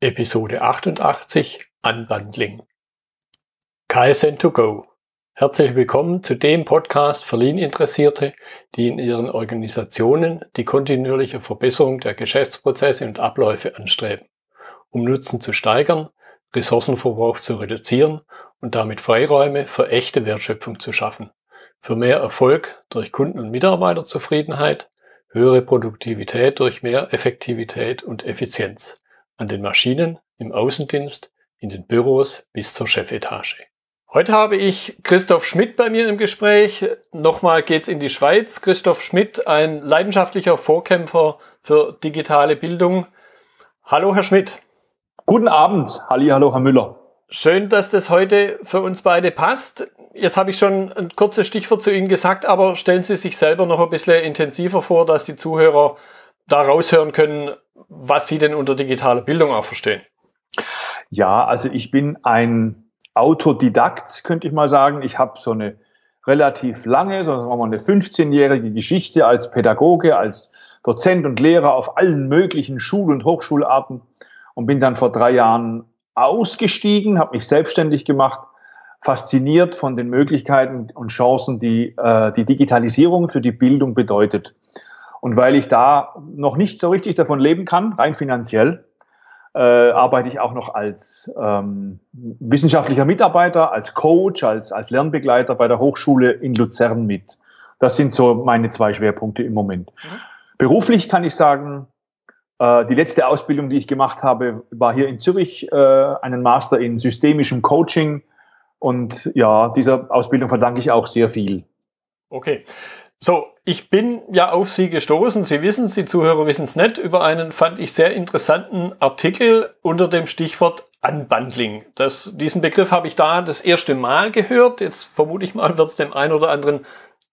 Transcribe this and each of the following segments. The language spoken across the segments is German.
Episode 88 Unbundling. KSN2Go. Herzlich willkommen zu dem Podcast für Lean-Interessierte, die in ihren Organisationen die kontinuierliche Verbesserung der Geschäftsprozesse und Abläufe anstreben, um Nutzen zu steigern, Ressourcenverbrauch zu reduzieren und damit Freiräume für echte Wertschöpfung zu schaffen, für mehr Erfolg durch Kunden- und Mitarbeiterzufriedenheit, höhere Produktivität durch mehr Effektivität und Effizienz an den Maschinen, im Außendienst, in den Büros bis zur Chefetage. Heute habe ich Christoph Schmidt bei mir im Gespräch. Nochmal geht's in die Schweiz. Christoph Schmidt, ein leidenschaftlicher Vorkämpfer für digitale Bildung. Hallo, Herr Schmidt. Guten Abend. Halli, hallo, Herr Müller. Schön, dass das heute für uns beide passt. Jetzt habe ich schon ein kurzes Stichwort zu Ihnen gesagt, aber stellen Sie sich selber noch ein bisschen intensiver vor, dass die Zuhörer da raushören können, was Sie denn unter digitaler Bildung auch verstehen. Ja, also ich bin ein Autodidakt, könnte ich mal sagen. Ich habe so eine relativ lange, sagen wir mal eine 15-jährige Geschichte als Pädagoge, als Dozent und Lehrer auf allen möglichen Schul- und Hochschularten und bin dann vor drei Jahren ausgestiegen, habe mich selbstständig gemacht, fasziniert von den Möglichkeiten und Chancen, die äh, die Digitalisierung für die Bildung bedeutet. Und weil ich da noch nicht so richtig davon leben kann, rein finanziell, äh, arbeite ich auch noch als ähm, wissenschaftlicher Mitarbeiter, als Coach, als, als Lernbegleiter bei der Hochschule in Luzern mit. Das sind so meine zwei Schwerpunkte im Moment. Mhm. Beruflich kann ich sagen, äh, die letzte Ausbildung, die ich gemacht habe, war hier in Zürich, äh, einen Master in systemischem Coaching. Und ja, dieser Ausbildung verdanke ich auch sehr viel. Okay. So, ich bin ja auf Sie gestoßen, Sie wissen es, die Zuhörer wissen es nicht, über einen, fand ich, sehr interessanten Artikel unter dem Stichwort Unbundling. Das, diesen Begriff habe ich da das erste Mal gehört. Jetzt vermute ich mal, wird es dem einen oder anderen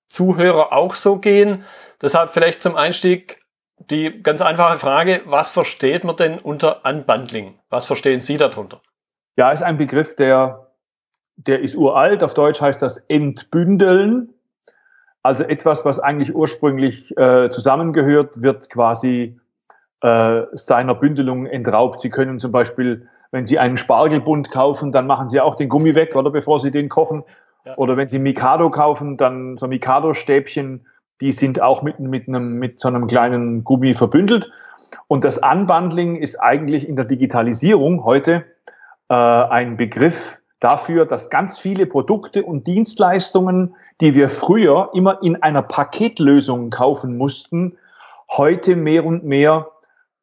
Zuhörer auch so gehen. Deshalb vielleicht zum Einstieg die ganz einfache Frage, was versteht man denn unter Unbundling? Was verstehen Sie darunter? Ja, ist ein Begriff, der, der ist uralt. Auf Deutsch heißt das Entbündeln. Also etwas, was eigentlich ursprünglich äh, zusammengehört, wird quasi äh, seiner Bündelung entraubt. Sie können zum Beispiel, wenn Sie einen Spargelbund kaufen, dann machen Sie auch den Gummi weg, oder bevor Sie den kochen. Ja. Oder wenn Sie Mikado kaufen, dann so Mikado-Stäbchen, die sind auch mit, mit, einem, mit so einem kleinen Gummi verbündelt. Und das Unbundling ist eigentlich in der Digitalisierung heute äh, ein Begriff, dafür, dass ganz viele Produkte und Dienstleistungen, die wir früher immer in einer Paketlösung kaufen mussten, heute mehr und mehr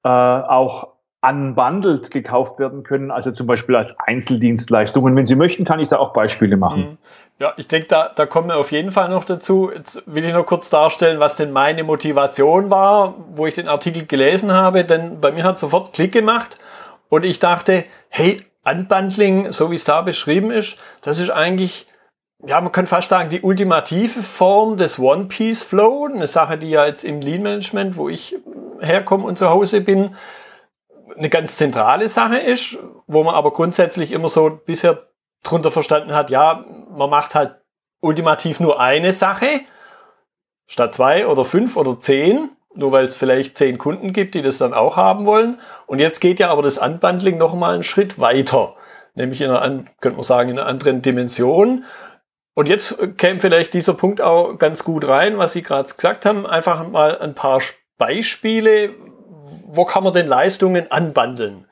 äh, auch unbundled gekauft werden können, also zum Beispiel als Einzeldienstleistungen. Wenn Sie möchten, kann ich da auch Beispiele machen. Mhm. Ja, ich denke, da, da kommen wir auf jeden Fall noch dazu. Jetzt will ich noch kurz darstellen, was denn meine Motivation war, wo ich den Artikel gelesen habe, denn bei mir hat sofort Klick gemacht und ich dachte, hey, Unbundling, so wie es da beschrieben ist, das ist eigentlich, ja, man kann fast sagen, die ultimative Form des One-Piece-Flow. Eine Sache, die ja jetzt im Lean-Management, wo ich herkomme und zu Hause bin, eine ganz zentrale Sache ist, wo man aber grundsätzlich immer so bisher drunter verstanden hat, ja, man macht halt ultimativ nur eine Sache statt zwei oder fünf oder zehn nur weil es vielleicht zehn Kunden gibt, die das dann auch haben wollen. Und jetzt geht ja aber das Unbundling noch mal einen Schritt weiter, nämlich in einer, könnte man sagen, in einer anderen Dimension. Und jetzt käme vielleicht dieser Punkt auch ganz gut rein, was Sie gerade gesagt haben. Einfach mal ein paar Beispiele. Wo kann man denn Leistungen anbandeln?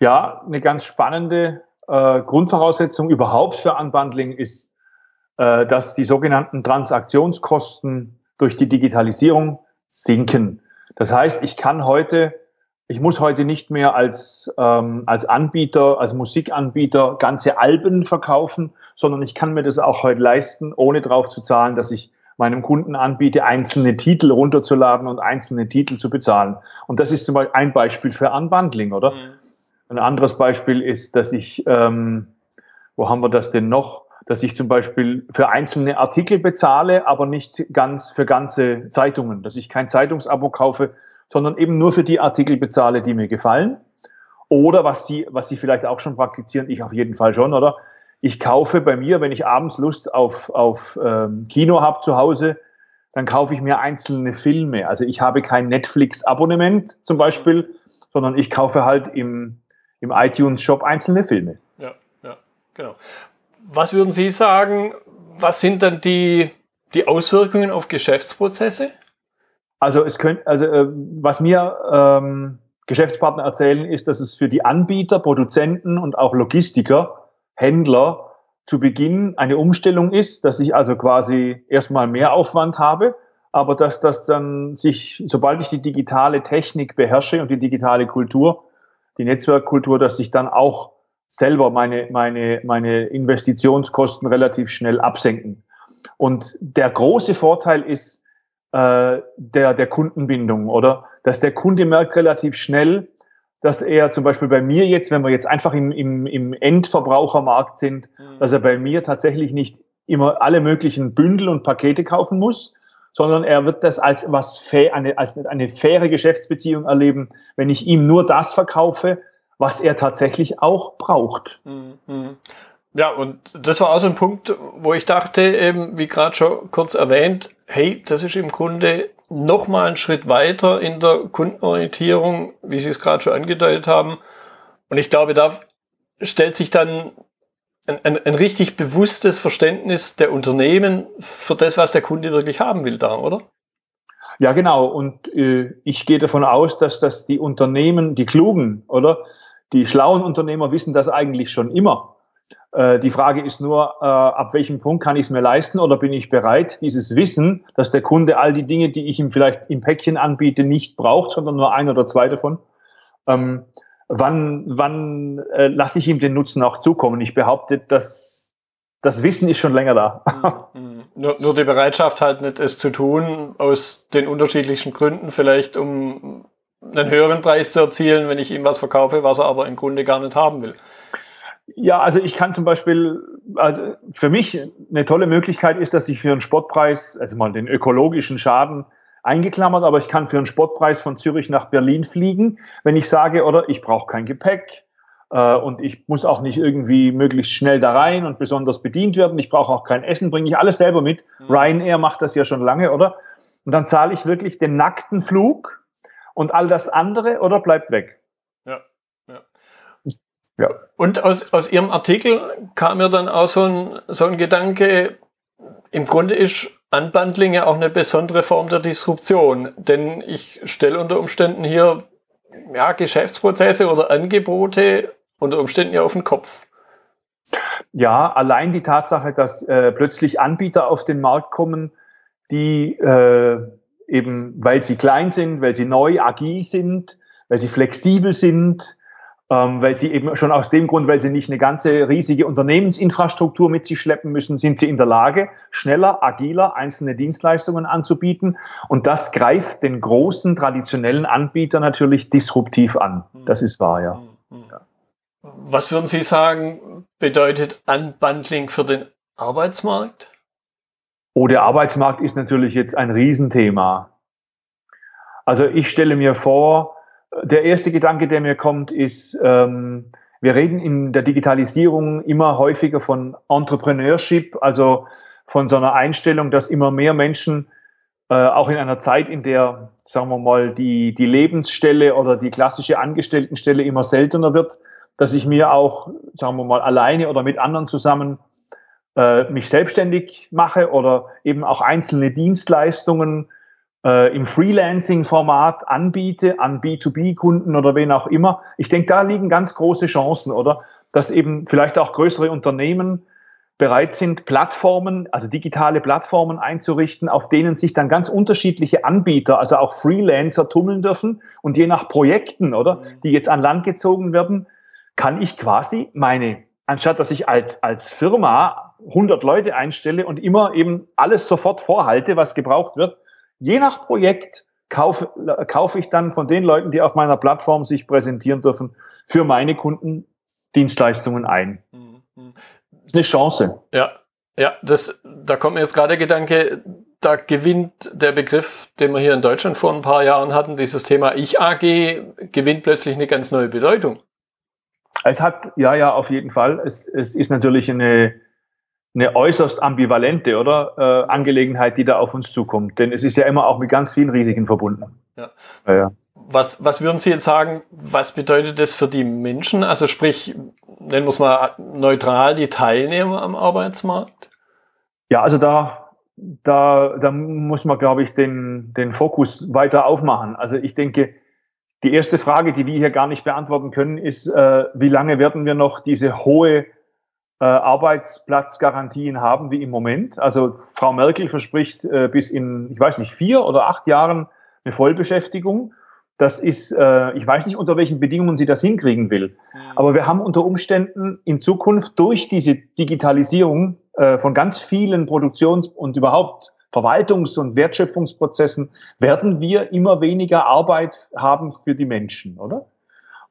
Ja, eine ganz spannende äh, Grundvoraussetzung überhaupt für Unbundling ist, äh, dass die sogenannten Transaktionskosten durch die Digitalisierung sinken. Das heißt, ich kann heute, ich muss heute nicht mehr als, ähm, als Anbieter, als Musikanbieter ganze Alben verkaufen, sondern ich kann mir das auch heute leisten, ohne drauf zu zahlen, dass ich meinem Kunden anbiete, einzelne Titel runterzuladen und einzelne Titel zu bezahlen. Und das ist zum Beispiel ein Beispiel für Unbundling, oder? Mhm. Ein anderes Beispiel ist, dass ich, ähm, wo haben wir das denn noch? Dass ich zum Beispiel für einzelne Artikel bezahle, aber nicht ganz für ganze Zeitungen, dass ich kein Zeitungsabo kaufe, sondern eben nur für die Artikel bezahle, die mir gefallen. Oder was Sie, was Sie vielleicht auch schon praktizieren, ich auf jeden Fall schon, oder? Ich kaufe bei mir, wenn ich abends Lust auf, auf ähm, Kino habe zu Hause, dann kaufe ich mir einzelne Filme. Also ich habe kein Netflix-Abonnement zum Beispiel, sondern ich kaufe halt im, im iTunes-Shop einzelne Filme. Ja, ja, genau. Was würden Sie sagen, was sind dann die, die Auswirkungen auf Geschäftsprozesse? Also es könnte, also äh, was mir ähm, Geschäftspartner erzählen, ist, dass es für die Anbieter, Produzenten und auch Logistiker, Händler zu Beginn eine Umstellung ist, dass ich also quasi erstmal mehr Aufwand habe, aber dass das dann sich, sobald ich die digitale Technik beherrsche und die digitale Kultur, die Netzwerkkultur, dass sich dann auch selber meine, meine, meine Investitionskosten relativ schnell absenken. Und der große Vorteil ist äh, der, der Kundenbindung, oder? Dass der Kunde merkt relativ schnell, dass er zum Beispiel bei mir jetzt, wenn wir jetzt einfach im, im, im Endverbrauchermarkt sind, mhm. dass er bei mir tatsächlich nicht immer alle möglichen Bündel und Pakete kaufen muss, sondern er wird das als was eine, als eine faire Geschäftsbeziehung erleben, wenn ich ihm nur das verkaufe, was er tatsächlich auch braucht. Mhm. Ja, und das war auch so ein Punkt, wo ich dachte, eben, wie gerade schon kurz erwähnt, hey, das ist im Grunde noch mal einen Schritt weiter in der Kundenorientierung, wie Sie es gerade schon angedeutet haben. Und ich glaube, da stellt sich dann ein, ein, ein richtig bewusstes Verständnis der Unternehmen für das, was der Kunde wirklich haben will, da, oder? Ja, genau. Und äh, ich gehe davon aus, dass das die Unternehmen, die klugen, oder die schlauen Unternehmer wissen das eigentlich schon immer. Äh, die Frage ist nur, äh, ab welchem Punkt kann ich es mir leisten oder bin ich bereit, dieses Wissen, dass der Kunde all die Dinge, die ich ihm vielleicht im Päckchen anbiete, nicht braucht, sondern nur ein oder zwei davon. Ähm, wann wann äh, lasse ich ihm den Nutzen auch zukommen? Ich behaupte, dass das Wissen ist schon länger da. Mhm. mhm. Nur, nur die Bereitschaft halt nicht, es zu tun, aus den unterschiedlichen Gründen, vielleicht um einen höheren Preis zu erzielen, wenn ich ihm was verkaufe, was er aber im Grunde gar nicht haben will. Ja, also ich kann zum Beispiel, also für mich eine tolle Möglichkeit ist, dass ich für einen Sportpreis, also mal den ökologischen Schaden eingeklammert, aber ich kann für einen Sportpreis von Zürich nach Berlin fliegen, wenn ich sage, oder ich brauche kein Gepäck äh, und ich muss auch nicht irgendwie möglichst schnell da rein und besonders bedient werden. Ich brauche auch kein Essen, bringe ich alles selber mit. Mhm. Ryanair macht das ja schon lange, oder? Und dann zahle ich wirklich den nackten Flug und all das andere oder bleibt weg. Ja. ja. ja. Und aus, aus Ihrem Artikel kam mir dann auch so ein, so ein Gedanke, im Grunde ist Unbundling ja auch eine besondere Form der Disruption, denn ich stelle unter Umständen hier ja, Geschäftsprozesse oder Angebote unter Umständen ja auf den Kopf. Ja, allein die Tatsache, dass äh, plötzlich Anbieter auf den Markt kommen, die äh, eben weil sie klein sind, weil sie neu, agil sind, weil sie flexibel sind, ähm, weil sie eben schon aus dem Grund, weil sie nicht eine ganze riesige Unternehmensinfrastruktur mit sich schleppen müssen, sind sie in der Lage, schneller, agiler einzelne Dienstleistungen anzubieten. Und das greift den großen traditionellen Anbieter natürlich disruptiv an. Das ist wahr, ja. Was würden Sie sagen, bedeutet Unbundling für den Arbeitsmarkt? Oh, der Arbeitsmarkt ist natürlich jetzt ein Riesenthema. Also ich stelle mir vor, der erste Gedanke, der mir kommt, ist, ähm, wir reden in der Digitalisierung immer häufiger von Entrepreneurship, also von so einer Einstellung, dass immer mehr Menschen äh, auch in einer Zeit, in der, sagen wir mal, die, die Lebensstelle oder die klassische Angestelltenstelle immer seltener wird, dass ich mir auch, sagen wir mal, alleine oder mit anderen zusammen äh, mich selbstständig mache oder eben auch einzelne Dienstleistungen äh, im Freelancing-Format anbiete an B2B-Kunden oder wen auch immer. Ich denke, da liegen ganz große Chancen, oder? Dass eben vielleicht auch größere Unternehmen bereit sind, Plattformen, also digitale Plattformen einzurichten, auf denen sich dann ganz unterschiedliche Anbieter, also auch Freelancer tummeln dürfen. Und je nach Projekten, oder, mhm. die jetzt an Land gezogen werden, kann ich quasi meine, anstatt dass ich als, als Firma 100 Leute einstelle und immer eben alles sofort vorhalte, was gebraucht wird. Je nach Projekt kaufe, kaufe ich dann von den Leuten, die auf meiner Plattform sich präsentieren dürfen, für meine Kunden Dienstleistungen ein. Mhm. Das ist eine Chance. Ja, ja, das, da kommt mir jetzt gerade der Gedanke, da gewinnt der Begriff, den wir hier in Deutschland vor ein paar Jahren hatten, dieses Thema Ich AG, gewinnt plötzlich eine ganz neue Bedeutung. Es hat, ja, ja, auf jeden Fall. Es, es ist natürlich eine, eine äußerst ambivalente oder äh, Angelegenheit, die da auf uns zukommt. Denn es ist ja immer auch mit ganz vielen Risiken verbunden. Ja. ja, was, was würden Sie jetzt sagen, was bedeutet das für die Menschen? Also sprich, nennen wir es mal neutral, die Teilnehmer am Arbeitsmarkt? Ja, also da, da, da muss man, glaube ich, den, den Fokus weiter aufmachen. Also ich denke, die erste Frage, die wir hier gar nicht beantworten können, ist, äh, wie lange werden wir noch diese hohe Arbeitsplatzgarantien haben wie im Moment? Also Frau Merkel verspricht äh, bis in, ich weiß nicht, vier oder acht Jahren eine Vollbeschäftigung. Das ist, äh, ich weiß nicht, unter welchen Bedingungen sie das hinkriegen will. Mhm. Aber wir haben unter Umständen in Zukunft durch diese Digitalisierung äh, von ganz vielen Produktions- und überhaupt Verwaltungs- und Wertschöpfungsprozessen werden wir immer weniger Arbeit haben für die Menschen, oder?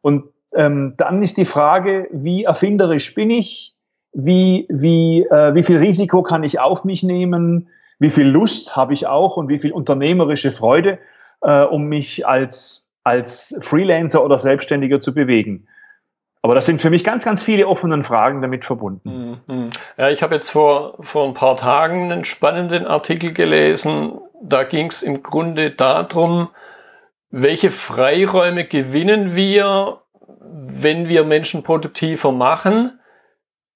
Und ähm, dann ist die Frage, wie erfinderisch bin ich? Wie, wie, äh, wie viel Risiko kann ich auf mich nehmen? Wie viel Lust habe ich auch und wie viel unternehmerische Freude? äh, um mich als, als Freelancer oder Selbstständiger zu bewegen. Aber das sind für mich ganz, ganz viele offene Fragen damit verbunden. Mhm. Ja, ich habe jetzt vor, vor ein paar Tagen einen spannenden Artikel gelesen. Da ging es im Grunde darum, welche Freiräume gewinnen wir, wenn wir Menschen produktiver machen,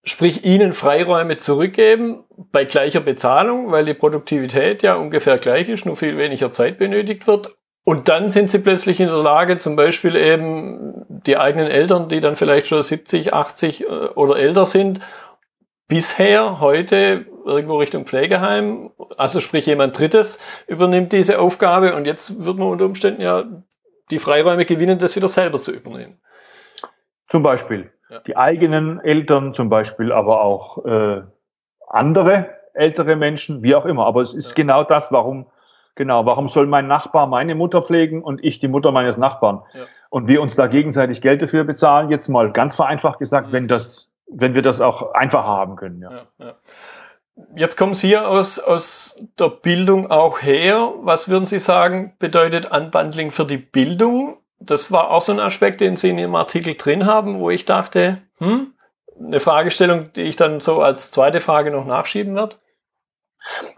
sprich ihnen Freiräume zurückgeben bei gleicher Bezahlung, weil die Produktivität ja ungefähr gleich ist, nur viel weniger Zeit benötigt wird. Und dann sind sie plötzlich in der Lage, zum Beispiel eben die eigenen Eltern, die dann vielleicht schon 70, 80 äh, oder älter sind, bisher heute irgendwo Richtung Pflegeheim, also sprich jemand Drittes übernimmt diese Aufgabe. Und jetzt wird man unter Umständen ja die Freiräume gewinnen, das wieder selber zu übernehmen. Zum Beispiel ja. die eigenen Eltern, zum Beispiel aber auch äh, andere ältere Menschen, wie auch immer. Aber es ist ja. genau das, warum Genau, warum soll mein Nachbar meine Mutter pflegen und ich die Mutter meines Nachbarn? Ja. Und wir uns da gegenseitig Geld dafür bezahlen, jetzt mal ganz vereinfacht gesagt, mhm. wenn das, wenn wir das auch einfacher haben können. Ja. ja. Jetzt kommen Sie aus, aus der Bildung auch her. Was würden Sie sagen, bedeutet Unbundling für die Bildung? Das war auch so ein Aspekt, den Sie in Ihrem Artikel drin haben, wo ich dachte, hm, eine Fragestellung, die ich dann so als zweite Frage noch nachschieben werde.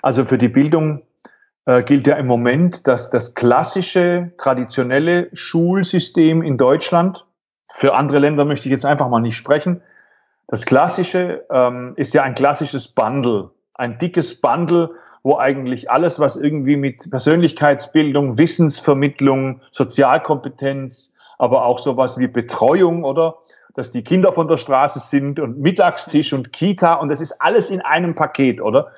Also für die Bildung äh, gilt ja im Moment, dass das klassische, traditionelle Schulsystem in Deutschland, für andere Länder möchte ich jetzt einfach mal nicht sprechen, das klassische ähm, ist ja ein klassisches Bundle, ein dickes Bundle, wo eigentlich alles, was irgendwie mit Persönlichkeitsbildung, Wissensvermittlung, Sozialkompetenz, aber auch sowas wie Betreuung oder dass die Kinder von der Straße sind und Mittagstisch und Kita und das ist alles in einem Paket, oder?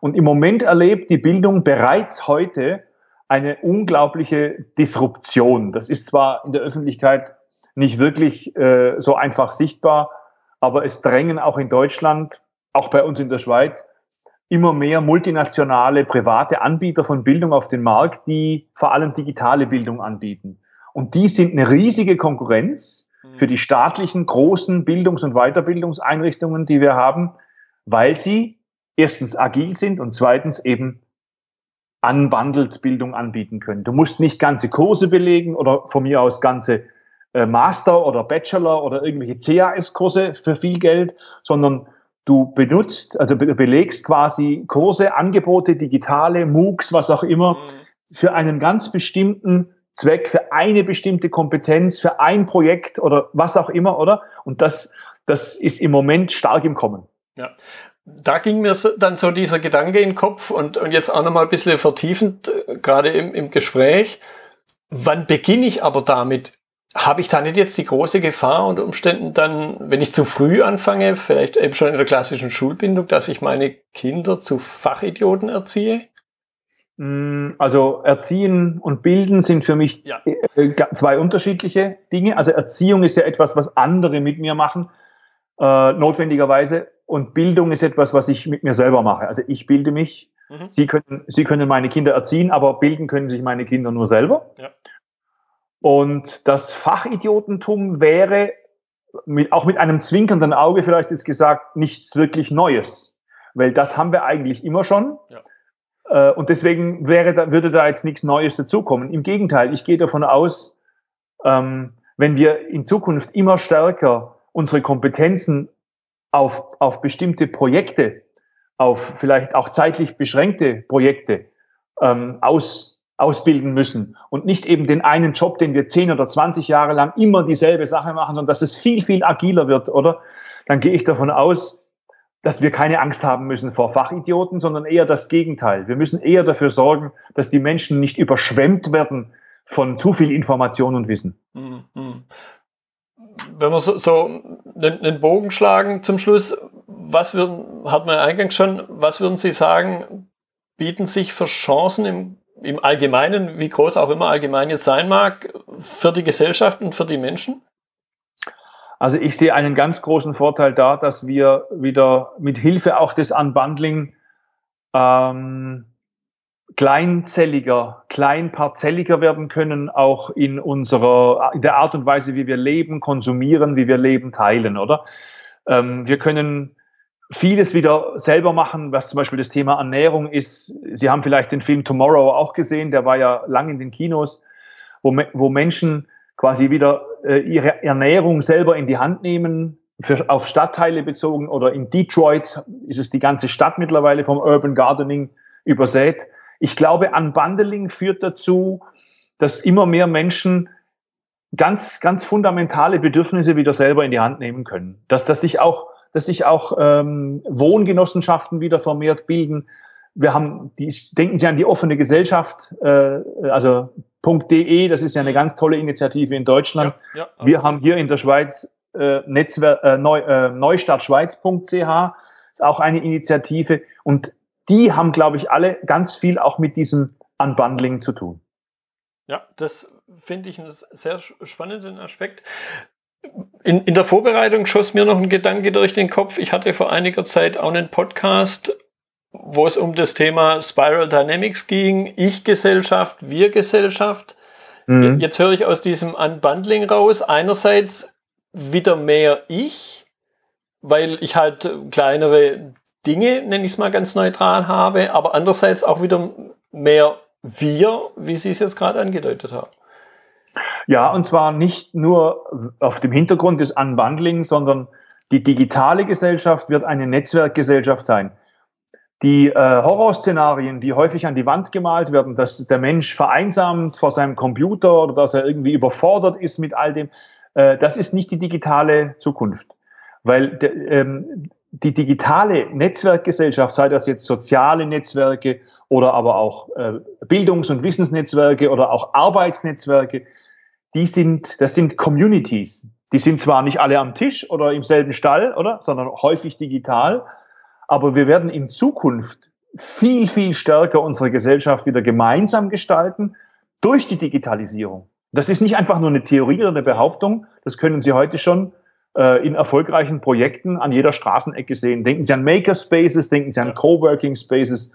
Und im Moment erlebt die Bildung bereits heute eine unglaubliche Disruption. Das ist zwar in der Öffentlichkeit nicht wirklich äh, so einfach sichtbar, aber es drängen auch in Deutschland, auch bei uns in der Schweiz, immer mehr multinationale private Anbieter von Bildung auf den Markt, die vor allem digitale Bildung anbieten. Und die sind eine riesige Konkurrenz für die staatlichen großen Bildungs- und Weiterbildungseinrichtungen, die wir haben, weil sie erstens agil sind und zweitens eben unbundled Bildung anbieten können. Du musst nicht ganze Kurse belegen oder von mir aus ganze äh, Master oder Bachelor oder irgendwelche CAS-Kurse für viel Geld, sondern du benutzt, also be belegst quasi Kurse, Angebote, digitale, MOOCs, was auch immer, mhm. für einen ganz bestimmten Zweck, für eine bestimmte Kompetenz, für ein Projekt oder was auch immer, oder? Und das, das ist im Moment stark im Kommen. Ja da ging mir dann so dieser Gedanke in den Kopf und, und jetzt auch nochmal ein bisschen vertiefend, äh, gerade im, im Gespräch. Wann beginne ich aber damit? Habe ich da nicht jetzt die große Gefahr unter Umständen dann, wenn ich zu früh anfange, vielleicht eben schon in der klassischen Schulbildung, dass ich meine Kinder zu Fachidioten erziehe? Mm, also Erziehen und Bilden sind für mich ja. Äh, zwei unterschiedliche Dinge. Also Erziehung ist ja etwas, was andere mit mir machen, äh, notwendigerweise. Und Bildung ist etwas, was ich mit mir selber mache. Also ich bilde mich. Mhm. Sie, können, Sie können meine Kinder erziehen, aber bilden können sich meine Kinder nur selber. Ja. Und das Fachidiotentum wäre mit, auch mit einem zwinkernden Auge vielleicht jetzt gesagt nichts wirklich Neues, weil das haben wir eigentlich immer schon. Ja. Äh, und deswegen wäre da, würde da jetzt nichts Neues dazukommen. Im Gegenteil, ich gehe davon aus, ähm, wenn wir in Zukunft immer stärker unsere Kompetenzen auf, auf bestimmte Projekte, auf vielleicht auch zeitlich beschränkte Projekte ähm, aus, ausbilden müssen und nicht eben den einen Job, den wir 10 oder 20 Jahre lang immer dieselbe Sache machen, sondern dass es viel, viel agiler wird, oder? Dann gehe ich davon aus, dass wir keine Angst haben müssen vor Fachidioten, sondern eher das Gegenteil. Wir müssen eher dafür sorgen, dass die Menschen nicht überschwemmt werden von zu viel Information und Wissen. Mhm. Wenn wir so, einen Bogen schlagen zum Schluss, was würden, hat man eingangs schon, was würden Sie sagen, bieten sich für Chancen im im Allgemeinen, wie groß auch immer allgemein jetzt sein mag, für die Gesellschaft und für die Menschen? Also ich sehe einen ganz großen Vorteil da, dass wir wieder mit Hilfe auch des Unbundling ähm, kleinzelliger, kleinparzelliger werden können, auch in unserer, in der Art und Weise, wie wir leben, konsumieren, wie wir leben, teilen, oder? Ähm, wir können vieles wieder selber machen, was zum Beispiel das Thema Ernährung ist. Sie haben vielleicht den Film Tomorrow auch gesehen, der war ja lang in den Kinos, wo, wo Menschen quasi wieder äh, ihre Ernährung selber in die Hand nehmen, für, auf Stadtteile bezogen oder in Detroit ist es die ganze Stadt mittlerweile vom Urban Gardening übersät. Ich glaube, Unbundling führt dazu, dass immer mehr Menschen ganz, ganz fundamentale Bedürfnisse wieder selber in die Hand nehmen können. Dass das sich auch dass sich auch ähm, Wohngenossenschaften wieder vermehrt bilden. Wir haben, die, denken Sie an die offene Gesellschaft, äh, also .de, das ist ja eine ganz tolle Initiative in Deutschland. Ja, ja, Wir haben hier in der Schweiz äh, Netzwerk, äh, Neu, äh, neustartschweiz.ch, ist auch eine Initiative. Und die haben, glaube ich, alle ganz viel auch mit diesem Unbundling zu tun. Ja, das finde ich einen sehr spannenden Aspekt. In, in der Vorbereitung schoss mir noch ein Gedanke durch den Kopf. Ich hatte vor einiger Zeit auch einen Podcast, wo es um das Thema Spiral Dynamics ging. Ich-Gesellschaft, Wir-Gesellschaft. Mhm. Jetzt höre ich aus diesem Unbundling raus. Einerseits wieder mehr ich, weil ich halt kleinere Dinge, nenne ich es mal ganz neutral, habe, aber andererseits auch wieder mehr wir, wie Sie es jetzt gerade angedeutet haben. Ja, und zwar nicht nur auf dem Hintergrund des Unbundling, sondern die digitale Gesellschaft wird eine Netzwerkgesellschaft sein. Die äh, Horrorszenarien, die häufig an die Wand gemalt werden, dass der Mensch vereinsamt vor seinem Computer oder dass er irgendwie überfordert ist mit all dem, äh, das ist nicht die digitale Zukunft. Weil de, ähm, die digitale Netzwerkgesellschaft, sei das jetzt soziale Netzwerke oder aber auch äh, Bildungs- und Wissensnetzwerke oder auch Arbeitsnetzwerke, die sind, das sind Communities. Die sind zwar nicht alle am Tisch oder im selben Stall, oder, sondern häufig digital, aber wir werden in Zukunft viel, viel stärker unsere Gesellschaft wieder gemeinsam gestalten durch die Digitalisierung. Das ist nicht einfach nur eine Theorie oder eine Behauptung, das können Sie heute schon äh, in erfolgreichen Projekten an jeder Straßenecke sehen. Denken Sie an Makerspaces, denken Sie an Coworking Spaces,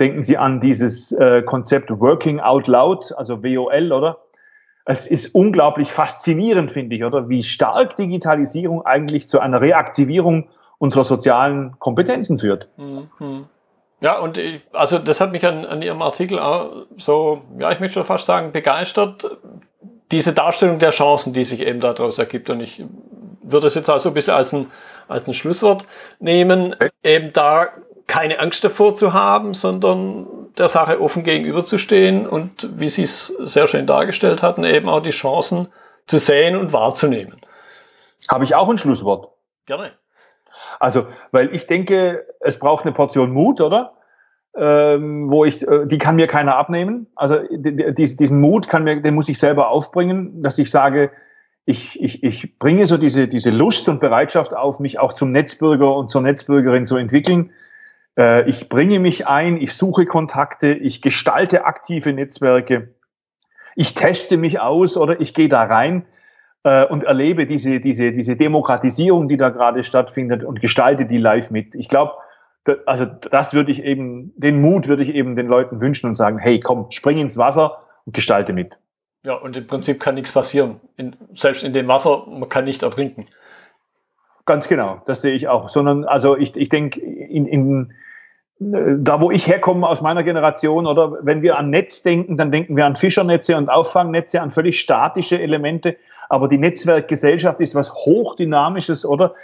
denken Sie an dieses äh, Konzept Working Out Loud, also WOL, oder? Es ist unglaublich faszinierend, finde ich, oder wie stark Digitalisierung eigentlich zu einer Reaktivierung unserer sozialen Kompetenzen führt. Mhm. Ja, und ich, also das hat mich an, an Ihrem Artikel auch so, ja, ich möchte schon fast sagen, begeistert, diese Darstellung der Chancen, die sich eben daraus ergibt. Und ich würde es jetzt auch so ein bisschen als ein, als ein Schlusswort nehmen, eben da keine Angst davor zu haben, sondern der Sache offen gegenüberzustehen und, wie Sie es sehr schön dargestellt hatten, eben auch die Chancen zu sehen und wahrzunehmen. Habe ich auch ein Schlusswort? Gerne. Also, weil ich denke, es braucht eine Portion Mut, oder? Ähm, wo ich, äh, die kann mir keiner abnehmen. Also diesen Mut kann mir, den muss ich selber aufbringen, dass ich sage, ich, ich, ich bringe so diese, diese Lust und Bereitschaft auf, mich auch zum Netzbürger und zur Netzbürgerin zu entwickeln äh, ich bringe mich ein, ich suche Kontakte, ich gestalte aktive Netzwerke, ich teste mich aus oder ich gehe da rein äh, und erlebe diese, diese, diese Demokratisierung, die da gerade stattfindet und gestalte die live mit. Ich glaube, also das würde ich eben, den Mut würde ich eben den Leuten wünschen und sagen, hey, komm, spring ins Wasser und gestalte mit. Ja, und im Prinzip kann nichts passieren. In, selbst in dem Wasser, man kann nicht ertrinken. Ganz genau, das sehe ich auch. Sondern, also ich, ich denke, in, in, da wo ich herkomme aus meiner Generation oder wenn wir an Netz denken, dann denken wir an Fischernetze und Auffangnetze, an völlig statische Elemente. Aber die Netzwerkgesellschaft ist was hochdynamisches, oder?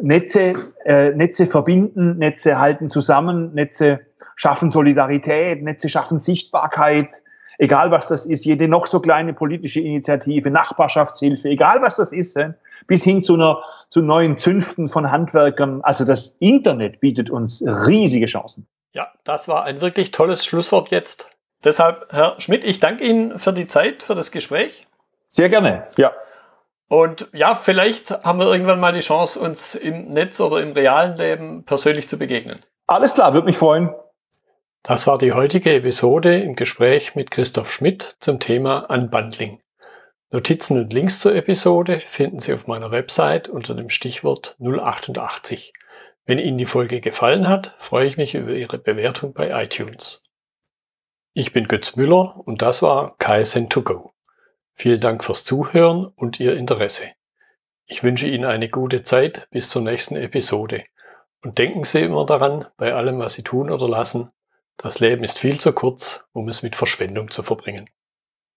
Netze, äh, Netze verbinden, Netze halten zusammen, Netze schaffen Solidarität, Netze schaffen Sichtbarkeit. egal was das ist, jede noch so kleine politische Initiative, Nachbarschaftshilfe, egal was das ist, bis hin zu einer zu neuen Zünften von Handwerkern. Also das Internet bietet uns riesige Chancen. Ja, das war ein wirklich tolles Schlusswort jetzt. Deshalb, Herr Schmidt, ich danke Ihnen für die Zeit, für das Gespräch. Sehr gerne, ja. Und ja, vielleicht haben wir irgendwann mal die Chance, uns im Netz oder im realen Leben persönlich zu begegnen. Alles klar, würde mich freuen. Das war die heutige Episode im Gespräch mit Christoph Schmidt zum Thema Unbundling. Notizen und Links zur Episode finden Sie auf meiner Website unter dem Stichwort 088. Wenn Ihnen die Folge gefallen hat, freue ich mich über Ihre Bewertung bei iTunes. Ich bin Götz Müller und das war KSN2Go. Vielen Dank fürs Zuhören und Ihr Interesse. Ich wünsche Ihnen eine gute Zeit bis zur nächsten Episode. Und denken Sie immer daran, bei allem, was Sie tun oder lassen, das Leben ist viel zu kurz, um es mit Verschwendung zu verbringen.